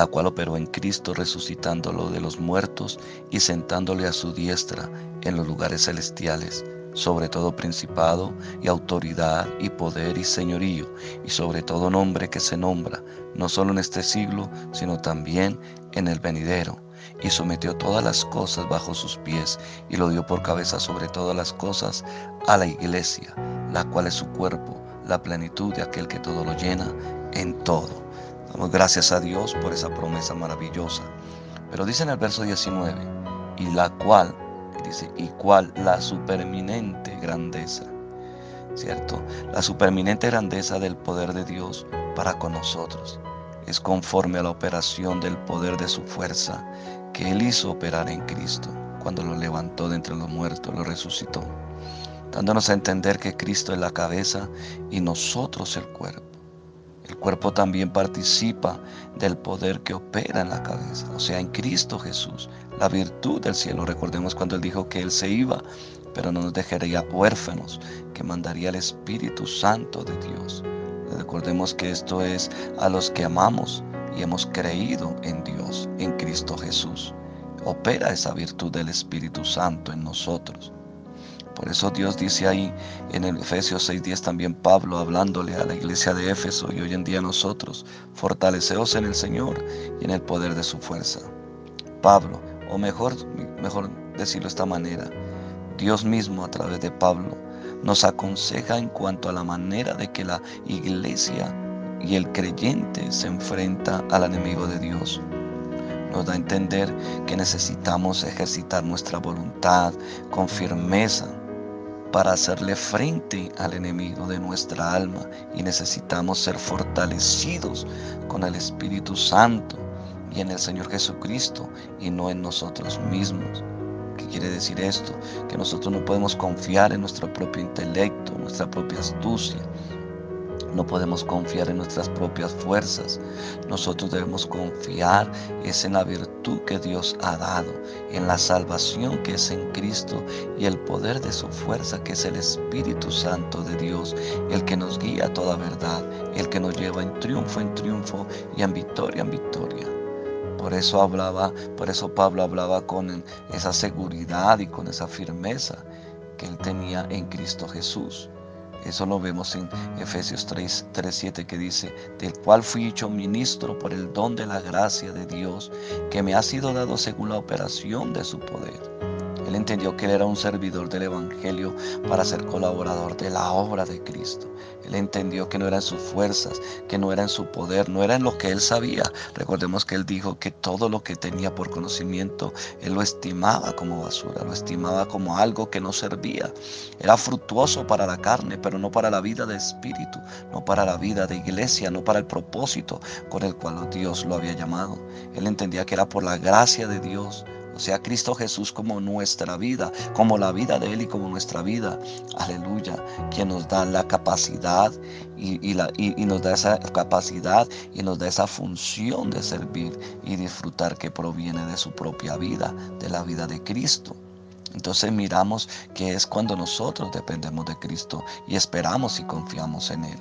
la cual operó en Cristo resucitándolo de los muertos y sentándole a su diestra en los lugares celestiales, sobre todo principado y autoridad y poder y señorío, y sobre todo nombre que se nombra, no solo en este siglo, sino también en el venidero. Y sometió todas las cosas bajo sus pies, y lo dio por cabeza sobre todas las cosas a la iglesia, la cual es su cuerpo, la plenitud de aquel que todo lo llena en todo. Damos gracias a Dios por esa promesa maravillosa. Pero dice en el verso 19, y la cual, dice, y cual la superminente grandeza, ¿cierto? La superminente grandeza del poder de Dios para con nosotros es conforme a la operación del poder de su fuerza que Él hizo operar en Cristo cuando lo levantó de entre los muertos, lo resucitó, dándonos a entender que Cristo es la cabeza y nosotros el cuerpo. El cuerpo también participa del poder que opera en la cabeza, o sea, en Cristo Jesús, la virtud del cielo. Recordemos cuando Él dijo que Él se iba, pero no nos dejaría huérfanos, que mandaría el Espíritu Santo de Dios. Recordemos que esto es a los que amamos y hemos creído en Dios, en Cristo Jesús. Opera esa virtud del Espíritu Santo en nosotros. Por eso Dios dice ahí en el Efesios 6:10 también Pablo hablándole a la iglesia de Éfeso y hoy en día nosotros, fortaleceos en el Señor y en el poder de su fuerza. Pablo, o mejor, mejor decirlo de esta manera, Dios mismo a través de Pablo nos aconseja en cuanto a la manera de que la iglesia y el creyente se enfrenta al enemigo de Dios nos da a entender que necesitamos ejercitar nuestra voluntad con firmeza para hacerle frente al enemigo de nuestra alma y necesitamos ser fortalecidos con el Espíritu Santo y en el Señor Jesucristo y no en nosotros mismos. ¿Qué quiere decir esto? Que nosotros no podemos confiar en nuestro propio intelecto, nuestra propia astucia, no podemos confiar en nuestras propias fuerzas. Nosotros debemos confiar es en la virtud que Dios ha dado, en la salvación que es en Cristo y el poder de su fuerza que es el Espíritu Santo de Dios, el que nos guía a toda verdad, el que nos lleva en triunfo en triunfo y en victoria en victoria. Por eso hablaba, por eso Pablo hablaba con esa seguridad y con esa firmeza que él tenía en Cristo Jesús. Eso lo vemos en Efesios 3, 7 que dice, del cual fui hecho ministro por el don de la gracia de Dios, que me ha sido dado según la operación de su poder. Él entendió que él era un servidor del Evangelio para ser colaborador de la obra de Cristo. Él entendió que no era en sus fuerzas, que no era en su poder, no era en lo que él sabía. Recordemos que él dijo que todo lo que tenía por conocimiento, él lo estimaba como basura, lo estimaba como algo que no servía. Era fructuoso para la carne, pero no para la vida de espíritu, no para la vida de iglesia, no para el propósito con el cual Dios lo había llamado. Él entendía que era por la gracia de Dios sea Cristo Jesús como nuestra vida, como la vida de Él y como nuestra vida. Aleluya, quien nos da la capacidad y, la, y nos da esa capacidad y nos da esa función de servir y disfrutar que proviene de su propia vida, de la vida de Cristo. Entonces miramos que es cuando nosotros dependemos de Cristo y esperamos y confiamos en Él.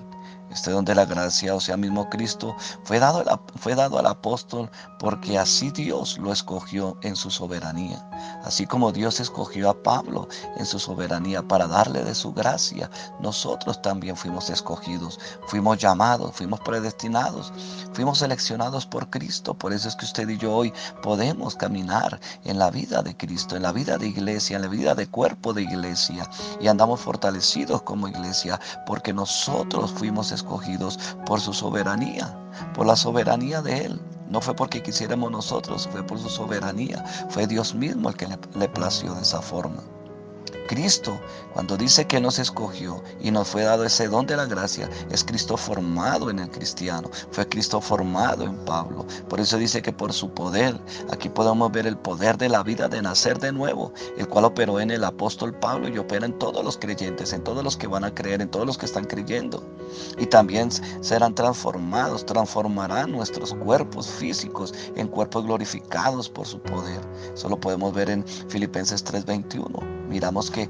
Este don de la gracia, o sea, mismo Cristo, fue dado, fue dado al apóstol porque así Dios lo escogió en su soberanía. Así como Dios escogió a Pablo en su soberanía para darle de su gracia, nosotros también fuimos escogidos, fuimos llamados, fuimos predestinados, fuimos seleccionados por Cristo. Por eso es que usted y yo hoy podemos caminar en la vida de Cristo, en la vida de iglesia, en la vida de cuerpo de iglesia y andamos fortalecidos como iglesia porque nosotros fuimos escogidos escogidos por su soberanía, por la soberanía de Él. No fue porque quisiéramos nosotros, fue por su soberanía. Fue Dios mismo el que le, le plació de esa forma. Cristo, cuando dice que nos escogió y nos fue dado ese don de la gracia, es Cristo formado en el cristiano, fue Cristo formado en Pablo. Por eso dice que por su poder, aquí podemos ver el poder de la vida de nacer de nuevo, el cual operó en el apóstol Pablo y opera en todos los creyentes, en todos los que van a creer, en todos los que están creyendo. Y también serán transformados, transformarán nuestros cuerpos físicos en cuerpos glorificados por su poder. Eso lo podemos ver en Filipenses 3:21 miramos que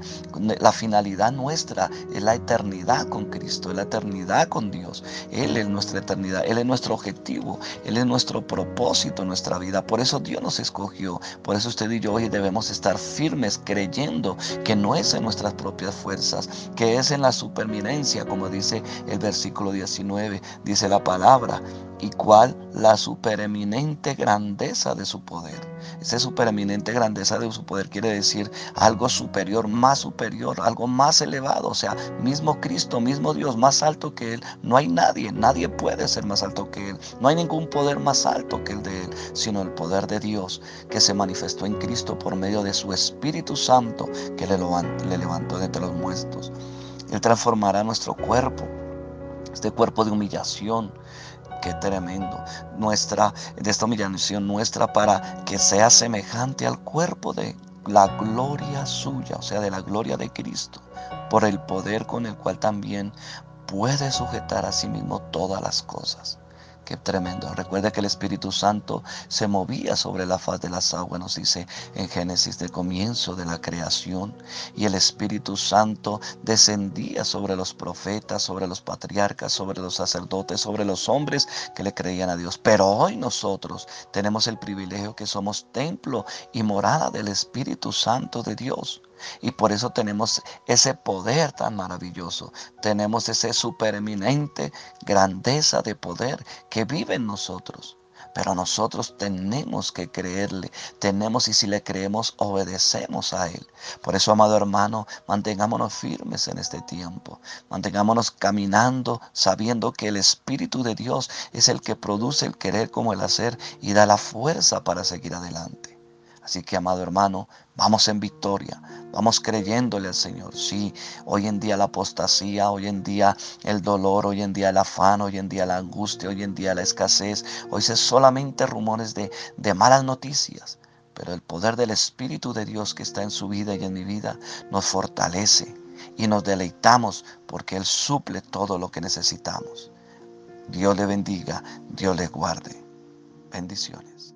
la finalidad nuestra es la eternidad con Cristo, es la eternidad con Dios. Él es nuestra eternidad, Él es nuestro objetivo, Él es nuestro propósito en nuestra vida. Por eso Dios nos escogió, por eso usted y yo hoy debemos estar firmes creyendo que no es en nuestras propias fuerzas, que es en la superminencia, como dice el versículo 19, dice la palabra, y cuál la supereminente grandeza de su poder. Esa supereminente grandeza de su poder quiere decir algo superior, más superior, algo más elevado. O sea, mismo Cristo, mismo Dios, más alto que Él. No hay nadie, nadie puede ser más alto que Él. No hay ningún poder más alto que el de Él, sino el poder de Dios que se manifestó en Cristo por medio de su Espíritu Santo que le levantó de entre los muertos. Él transformará nuestro cuerpo, este cuerpo de humillación, Qué tremendo. Nuestra, de esta humillación nuestra para que sea semejante al cuerpo de la gloria suya, o sea, de la gloria de Cristo, por el poder con el cual también puede sujetar a sí mismo todas las cosas. Qué tremendo. Recuerde que el Espíritu Santo se movía sobre la faz de las aguas, nos dice en Génesis del comienzo de la creación. Y el Espíritu Santo descendía sobre los profetas, sobre los patriarcas, sobre los sacerdotes, sobre los hombres que le creían a Dios. Pero hoy nosotros tenemos el privilegio que somos templo y morada del Espíritu Santo de Dios. Y por eso tenemos ese poder tan maravilloso. Tenemos ese supereminente grandeza de poder que vive en nosotros. Pero nosotros tenemos que creerle, tenemos y si le creemos obedecemos a Él. Por eso, amado hermano, mantengámonos firmes en este tiempo, mantengámonos caminando sabiendo que el Espíritu de Dios es el que produce el querer como el hacer y da la fuerza para seguir adelante. Así que, amado hermano, vamos en victoria, vamos creyéndole al Señor. Sí, hoy en día la apostasía, hoy en día el dolor, hoy en día el afán, hoy en día la angustia, hoy en día la escasez, hoy se solamente rumores de, de malas noticias. Pero el poder del Espíritu de Dios que está en su vida y en mi vida nos fortalece y nos deleitamos porque Él suple todo lo que necesitamos. Dios le bendiga, Dios le guarde. Bendiciones.